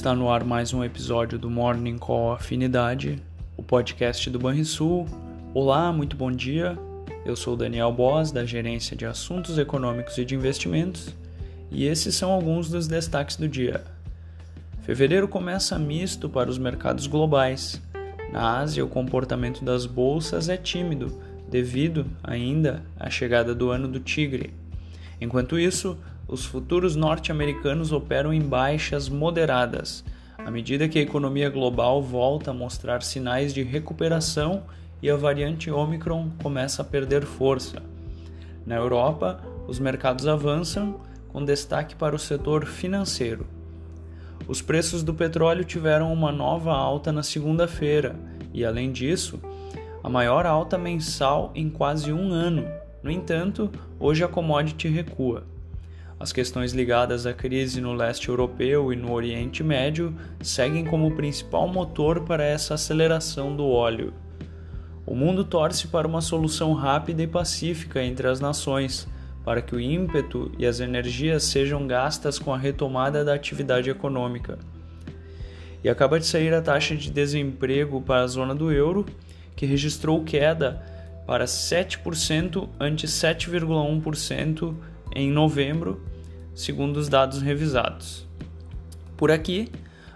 Está no ar mais um episódio do Morning Call Afinidade, o podcast do Banrisul. Olá, muito bom dia. Eu sou Daniel Boas, da Gerência de Assuntos Econômicos e de Investimentos, e esses são alguns dos destaques do dia. Fevereiro começa misto para os mercados globais. Na Ásia, o comportamento das bolsas é tímido, devido ainda à chegada do ano do tigre. Enquanto isso, os futuros norte-americanos operam em baixas moderadas, à medida que a economia global volta a mostrar sinais de recuperação e a variante Omicron começa a perder força. Na Europa, os mercados avançam, com destaque para o setor financeiro. Os preços do petróleo tiveram uma nova alta na segunda-feira e, além disso, a maior alta mensal em quase um ano. No entanto, hoje a commodity recua. As questões ligadas à crise no leste europeu e no Oriente Médio seguem como principal motor para essa aceleração do óleo. O mundo torce para uma solução rápida e pacífica entre as nações, para que o ímpeto e as energias sejam gastas com a retomada da atividade econômica. E acaba de sair a taxa de desemprego para a zona do euro, que registrou queda para 7% ante 7,1% em novembro segundo os dados revisados. Por aqui,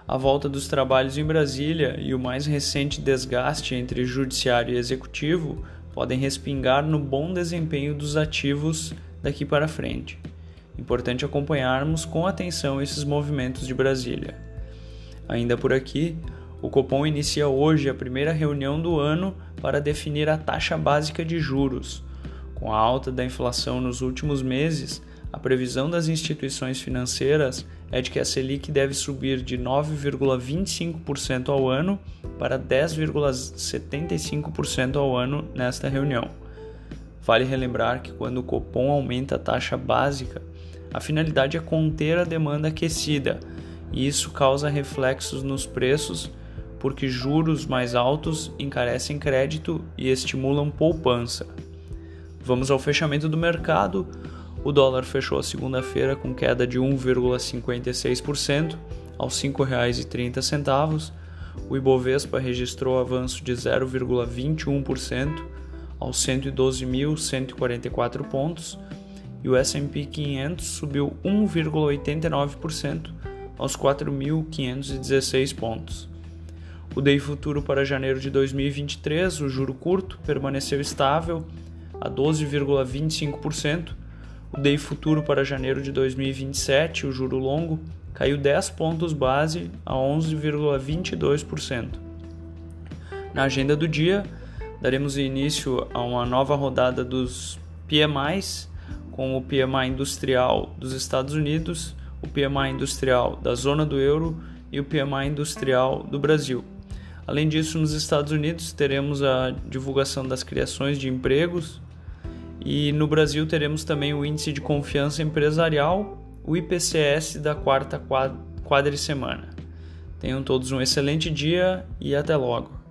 a volta dos trabalhos em Brasília e o mais recente desgaste entre judiciário e executivo podem respingar no bom desempenho dos ativos daqui para frente. Importante acompanharmos com atenção esses movimentos de Brasília. Ainda por aqui, o Copom inicia hoje a primeira reunião do ano para definir a taxa básica de juros. Com a alta da inflação nos últimos meses, a previsão das instituições financeiras é de que a Selic deve subir de 9,25% ao ano para 10,75% ao ano nesta reunião. Vale relembrar que quando o Copom aumenta a taxa básica, a finalidade é conter a demanda aquecida, e isso causa reflexos nos preços, porque juros mais altos encarecem crédito e estimulam poupança. Vamos ao fechamento do mercado. O dólar fechou a segunda-feira com queda de 1,56% aos R$ 5,30. O Ibovespa registrou avanço de 0,21% aos 112.144 pontos e o S&P 500 subiu 1,89% aos 4.516 pontos. O DI futuro para janeiro de 2023, o juro curto, permaneceu estável a 12,25% o DEI futuro para janeiro de 2027, o juro longo, caiu 10 pontos base a 11,22%. Na agenda do dia, daremos início a uma nova rodada dos PMIs, com o PMI industrial dos Estados Unidos, o PMI industrial da zona do euro e o PMI industrial do Brasil. Além disso, nos Estados Unidos teremos a divulgação das criações de empregos, e no Brasil teremos também o Índice de Confiança Empresarial, o IPCS da quarta quadricemana. Tenham todos um excelente dia e até logo.